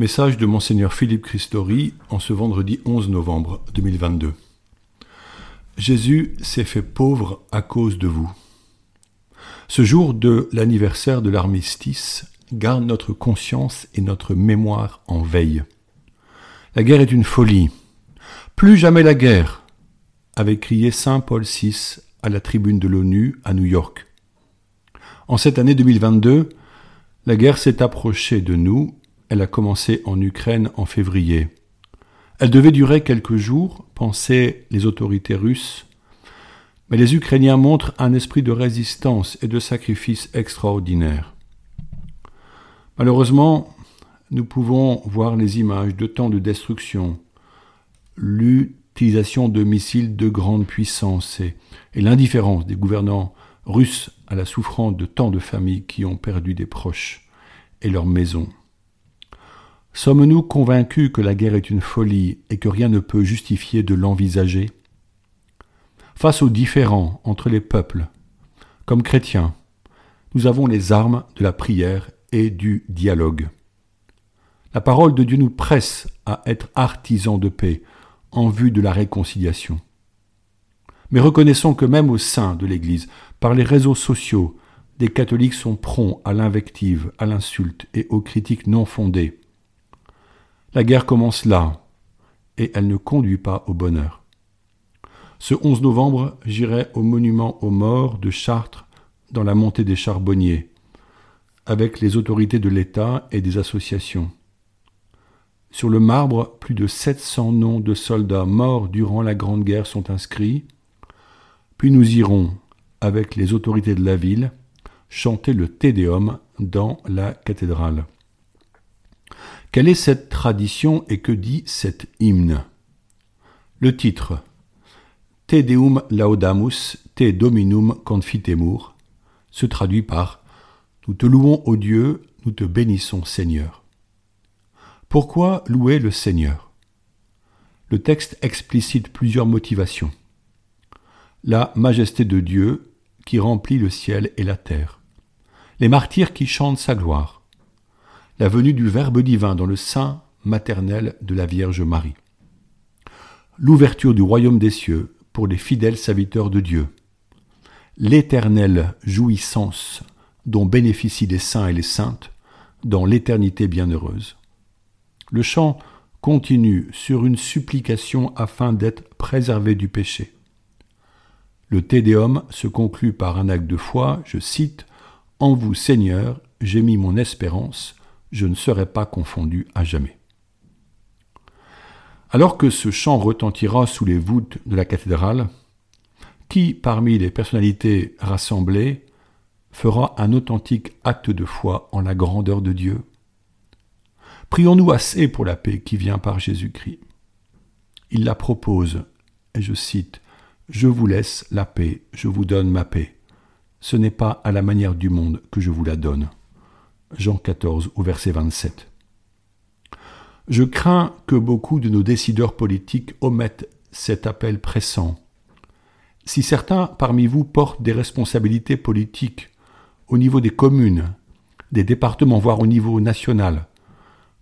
Message de Monseigneur Philippe Christori en ce vendredi 11 novembre 2022. Jésus s'est fait pauvre à cause de vous. Ce jour de l'anniversaire de l'armistice garde notre conscience et notre mémoire en veille. La guerre est une folie. Plus jamais la guerre, avait crié Saint Paul VI à la tribune de l'ONU à New York. En cette année 2022, la guerre s'est approchée de nous, elle a commencé en Ukraine en février. Elle devait durer quelques jours, pensaient les autorités russes, mais les Ukrainiens montrent un esprit de résistance et de sacrifice extraordinaire. Malheureusement, nous pouvons voir les images de tant de destruction, l'utilisation de missiles de grande puissance et, et l'indifférence des gouvernants russes à la souffrance de tant de familles qui ont perdu des proches et leurs maisons. Sommes-nous convaincus que la guerre est une folie et que rien ne peut justifier de l'envisager? Face aux différends entre les peuples, comme chrétiens, nous avons les armes de la prière et du dialogue. La parole de Dieu nous presse à être artisans de paix en vue de la réconciliation. Mais reconnaissons que même au sein de l'Église, par les réseaux sociaux, des catholiques sont prompts à l'invective, à l'insulte et aux critiques non fondées. La guerre commence là, et elle ne conduit pas au bonheur. Ce 11 novembre, j'irai au monument aux morts de Chartres dans la montée des Charbonniers, avec les autorités de l'État et des associations. Sur le marbre, plus de 700 noms de soldats morts durant la Grande Guerre sont inscrits. Puis nous irons, avec les autorités de la ville, chanter le Te Deum dans la cathédrale. Quelle est cette tradition et que dit cet hymne? Le titre. Te Deum Laudamus, Te Dominum Confitemur. Se traduit par Nous te louons, ô Dieu, nous te bénissons, Seigneur. Pourquoi louer le Seigneur? Le texte explicite plusieurs motivations. La majesté de Dieu qui remplit le ciel et la terre. Les martyrs qui chantent sa gloire, la venue du Verbe divin dans le sein maternel de la Vierge Marie, l'ouverture du royaume des cieux pour les fidèles serviteurs de Dieu, l'éternelle jouissance dont bénéficient les saints et les saintes dans l'éternité bienheureuse. Le chant continue sur une supplication afin d'être préservé du péché. Le Tédéum se conclut par un acte de foi, je cite, en vous, Seigneur, j'ai mis mon espérance, je ne serai pas confondu à jamais. Alors que ce chant retentira sous les voûtes de la cathédrale, qui parmi les personnalités rassemblées fera un authentique acte de foi en la grandeur de Dieu? Prions-nous assez pour la paix qui vient par Jésus-Christ. Il la propose, et je cite, Je vous laisse la paix, je vous donne ma paix ce n'est pas à la manière du monde que je vous la donne. Jean 14 au verset 27. Je crains que beaucoup de nos décideurs politiques omettent cet appel pressant. Si certains parmi vous portent des responsabilités politiques au niveau des communes, des départements, voire au niveau national,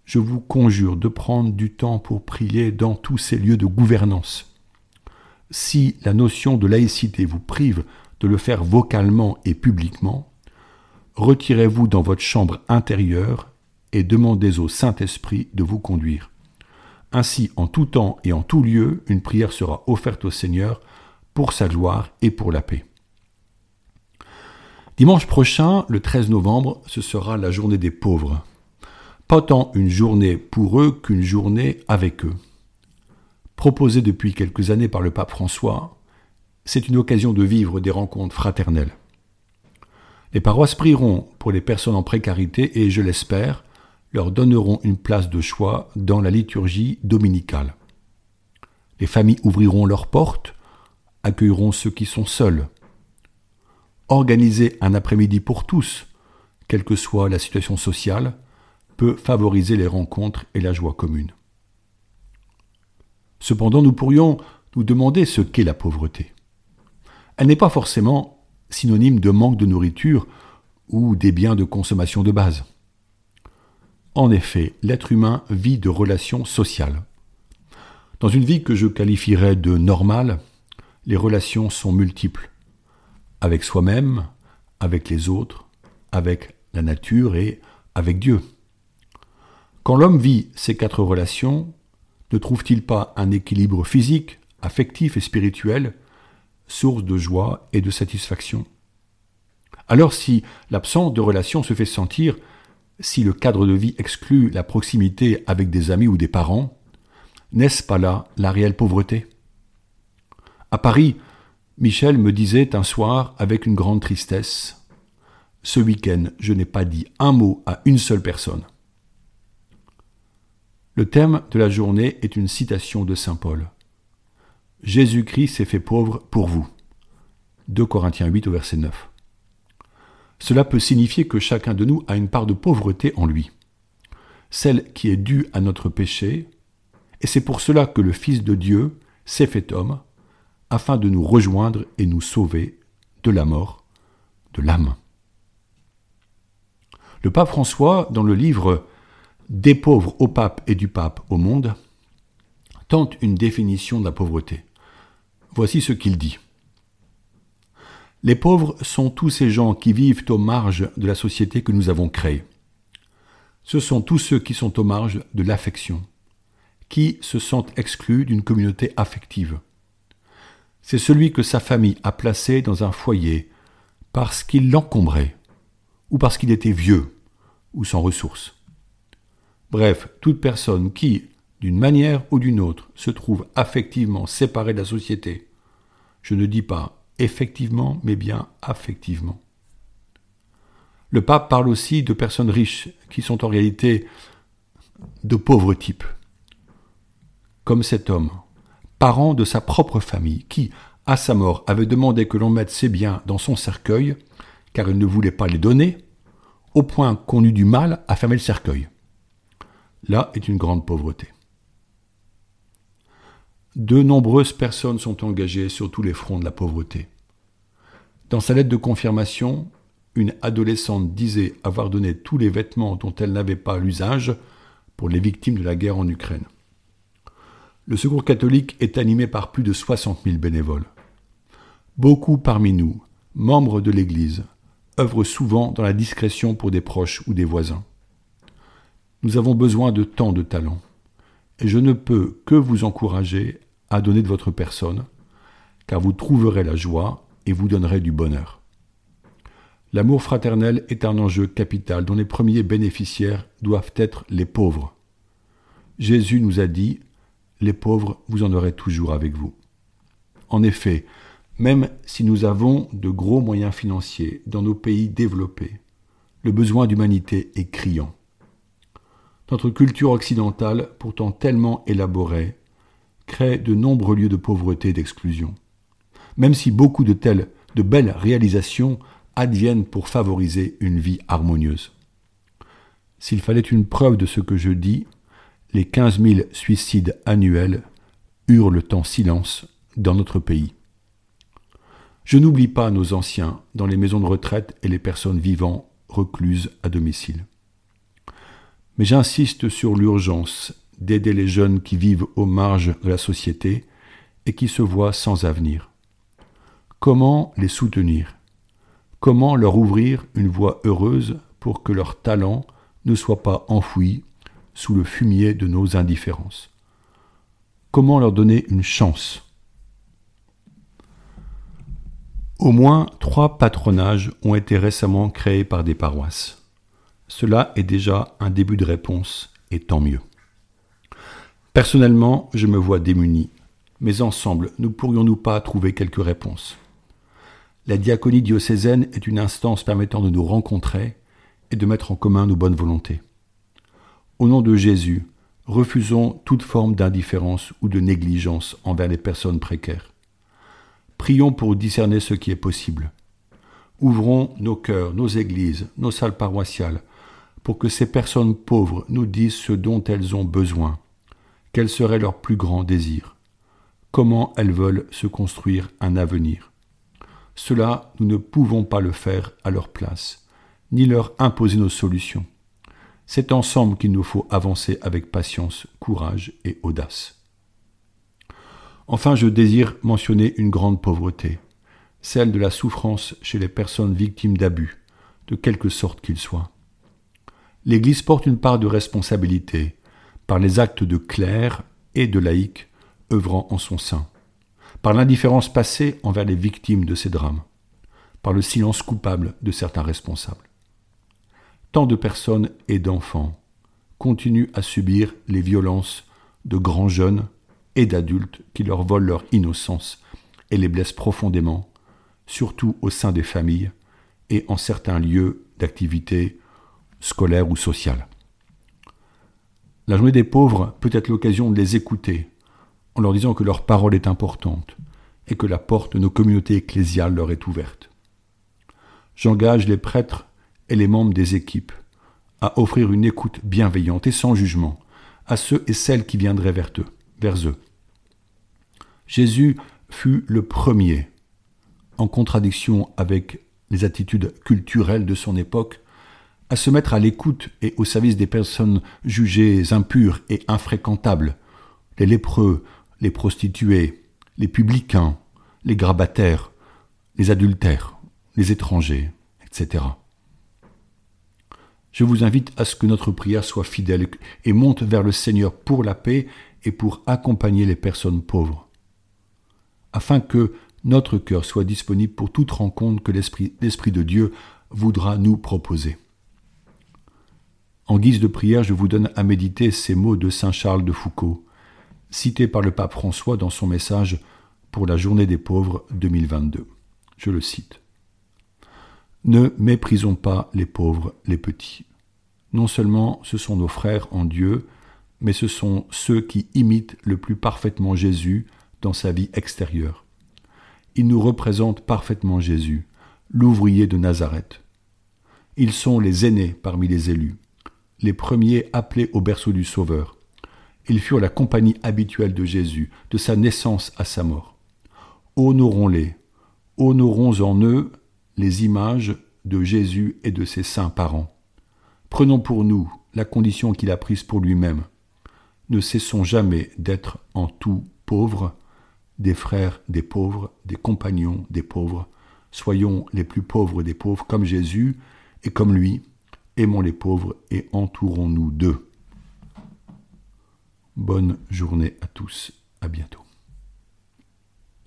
je vous conjure de prendre du temps pour prier dans tous ces lieux de gouvernance. Si la notion de laïcité vous prive de le faire vocalement et publiquement, retirez-vous dans votre chambre intérieure et demandez au Saint-Esprit de vous conduire. Ainsi, en tout temps et en tout lieu, une prière sera offerte au Seigneur pour sa gloire et pour la paix. Dimanche prochain, le 13 novembre, ce sera la journée des pauvres. Pas tant une journée pour eux qu'une journée avec eux. Proposée depuis quelques années par le pape François, c'est une occasion de vivre des rencontres fraternelles. Les paroisses prieront pour les personnes en précarité et, je l'espère, leur donneront une place de choix dans la liturgie dominicale. Les familles ouvriront leurs portes, accueilleront ceux qui sont seuls. Organiser un après-midi pour tous, quelle que soit la situation sociale, peut favoriser les rencontres et la joie commune. Cependant, nous pourrions nous demander ce qu'est la pauvreté. Elle n'est pas forcément synonyme de manque de nourriture ou des biens de consommation de base. En effet, l'être humain vit de relations sociales. Dans une vie que je qualifierais de normale, les relations sont multiples. Avec soi-même, avec les autres, avec la nature et avec Dieu. Quand l'homme vit ces quatre relations, ne trouve-t-il pas un équilibre physique, affectif et spirituel, source de joie et de satisfaction Alors si l'absence de relation se fait sentir, si le cadre de vie exclut la proximité avec des amis ou des parents, n'est-ce pas là la réelle pauvreté? À Paris, Michel me disait un soir avec une grande tristesse Ce week-end, je n'ai pas dit un mot à une seule personne. Le thème de la journée est une citation de Saint Paul. Jésus-Christ s'est fait pauvre pour vous. 2 Corinthiens 8 au verset 9. Cela peut signifier que chacun de nous a une part de pauvreté en lui, celle qui est due à notre péché, et c'est pour cela que le Fils de Dieu s'est fait homme, afin de nous rejoindre et nous sauver de la mort, de l'âme. Le pape François, dans le livre Des pauvres au pape et du pape au monde, tente une définition de la pauvreté. Voici ce qu'il dit. Les pauvres sont tous ces gens qui vivent aux marges de la société que nous avons créée. Ce sont tous ceux qui sont aux marges de l'affection, qui se sentent exclus d'une communauté affective. C'est celui que sa famille a placé dans un foyer parce qu'il l'encombrait, ou parce qu'il était vieux, ou sans ressources. Bref, toute personne qui, d'une manière ou d'une autre, se trouve affectivement séparée de la société, je ne dis pas effectivement, mais bien affectivement. Le pape parle aussi de personnes riches qui sont en réalité de pauvres types, comme cet homme, parent de sa propre famille, qui, à sa mort, avait demandé que l'on mette ses biens dans son cercueil, car il ne voulait pas les donner, au point qu'on eut du mal à fermer le cercueil. Là est une grande pauvreté. De nombreuses personnes sont engagées sur tous les fronts de la pauvreté. Dans sa lettre de confirmation, une adolescente disait avoir donné tous les vêtements dont elle n'avait pas l'usage pour les victimes de la guerre en Ukraine. Le Secours catholique est animé par plus de 60 000 bénévoles. Beaucoup parmi nous, membres de l'Église, œuvrent souvent dans la discrétion pour des proches ou des voisins. Nous avons besoin de tant de talents, et je ne peux que vous encourager à donner de votre personne, car vous trouverez la joie et vous donnerez du bonheur. L'amour fraternel est un enjeu capital dont les premiers bénéficiaires doivent être les pauvres. Jésus nous a dit, les pauvres, vous en aurez toujours avec vous. En effet, même si nous avons de gros moyens financiers dans nos pays développés, le besoin d'humanité est criant. Notre culture occidentale, pourtant tellement élaborée, crée de nombreux lieux de pauvreté et d'exclusion. Même si beaucoup de telles, de belles réalisations adviennent pour favoriser une vie harmonieuse. S'il fallait une preuve de ce que je dis, les 15 000 suicides annuels hurlent en silence dans notre pays. Je n'oublie pas nos anciens dans les maisons de retraite et les personnes vivant recluses à domicile. Mais j'insiste sur l'urgence d'aider les jeunes qui vivent aux marges de la société et qui se voient sans avenir. Comment les soutenir? Comment leur ouvrir une voie heureuse pour que leur talent ne soit pas enfoui sous le fumier de nos indifférences? Comment leur donner une chance? Au moins trois patronages ont été récemment créés par des paroisses. Cela est déjà un début de réponse, et tant mieux. Personnellement, je me vois démuni, mais ensemble, ne pourrions-nous pas trouver quelques réponses? La diaconie diocésaine est une instance permettant de nous rencontrer et de mettre en commun nos bonnes volontés. Au nom de Jésus, refusons toute forme d'indifférence ou de négligence envers les personnes précaires. Prions pour discerner ce qui est possible. Ouvrons nos cœurs, nos églises, nos salles paroissiales, pour que ces personnes pauvres nous disent ce dont elles ont besoin quel serait leur plus grand désir? Comment elles veulent se construire un avenir? Cela, nous ne pouvons pas le faire à leur place, ni leur imposer nos solutions. C'est ensemble qu'il nous faut avancer avec patience, courage et audace. Enfin, je désire mentionner une grande pauvreté, celle de la souffrance chez les personnes victimes d'abus, de quelque sorte qu'ils soient. L'Église porte une part de responsabilité par les actes de clercs et de laïcs œuvrant en son sein, par l'indifférence passée envers les victimes de ces drames, par le silence coupable de certains responsables. Tant de personnes et d'enfants continuent à subir les violences de grands jeunes et d'adultes qui leur volent leur innocence et les blessent profondément, surtout au sein des familles et en certains lieux d'activité scolaire ou sociale. La journée des pauvres peut être l'occasion de les écouter en leur disant que leur parole est importante et que la porte de nos communautés ecclésiales leur est ouverte. J'engage les prêtres et les membres des équipes à offrir une écoute bienveillante et sans jugement à ceux et celles qui viendraient vers eux. Jésus fut le premier, en contradiction avec les attitudes culturelles de son époque, à se mettre à l'écoute et au service des personnes jugées impures et infréquentables, les lépreux, les prostituées, les publicains, les grabataires, les adultères, les étrangers, etc. Je vous invite à ce que notre prière soit fidèle et monte vers le Seigneur pour la paix et pour accompagner les personnes pauvres afin que notre cœur soit disponible pour toute rencontre que l'Esprit de Dieu voudra nous proposer. En guise de prière, je vous donne à méditer ces mots de Saint Charles de Foucault, cités par le pape François dans son message pour la Journée des pauvres 2022. Je le cite. Ne méprisons pas les pauvres, les petits. Non seulement ce sont nos frères en Dieu, mais ce sont ceux qui imitent le plus parfaitement Jésus dans sa vie extérieure. Ils nous représentent parfaitement Jésus, l'ouvrier de Nazareth. Ils sont les aînés parmi les élus, les premiers appelés au berceau du Sauveur. Ils furent la compagnie habituelle de Jésus, de sa naissance à sa mort. Honorons-les, honorons en eux les images de Jésus et de ses saints parents. Prenons pour nous la condition qu'il a prise pour lui-même. Ne cessons jamais d'être en tout pauvres, des frères des pauvres, des compagnons des pauvres. Soyons les plus pauvres des pauvres comme Jésus et comme lui. Aimons les pauvres et entourons-nous d'eux. Bonne journée à tous. À bientôt.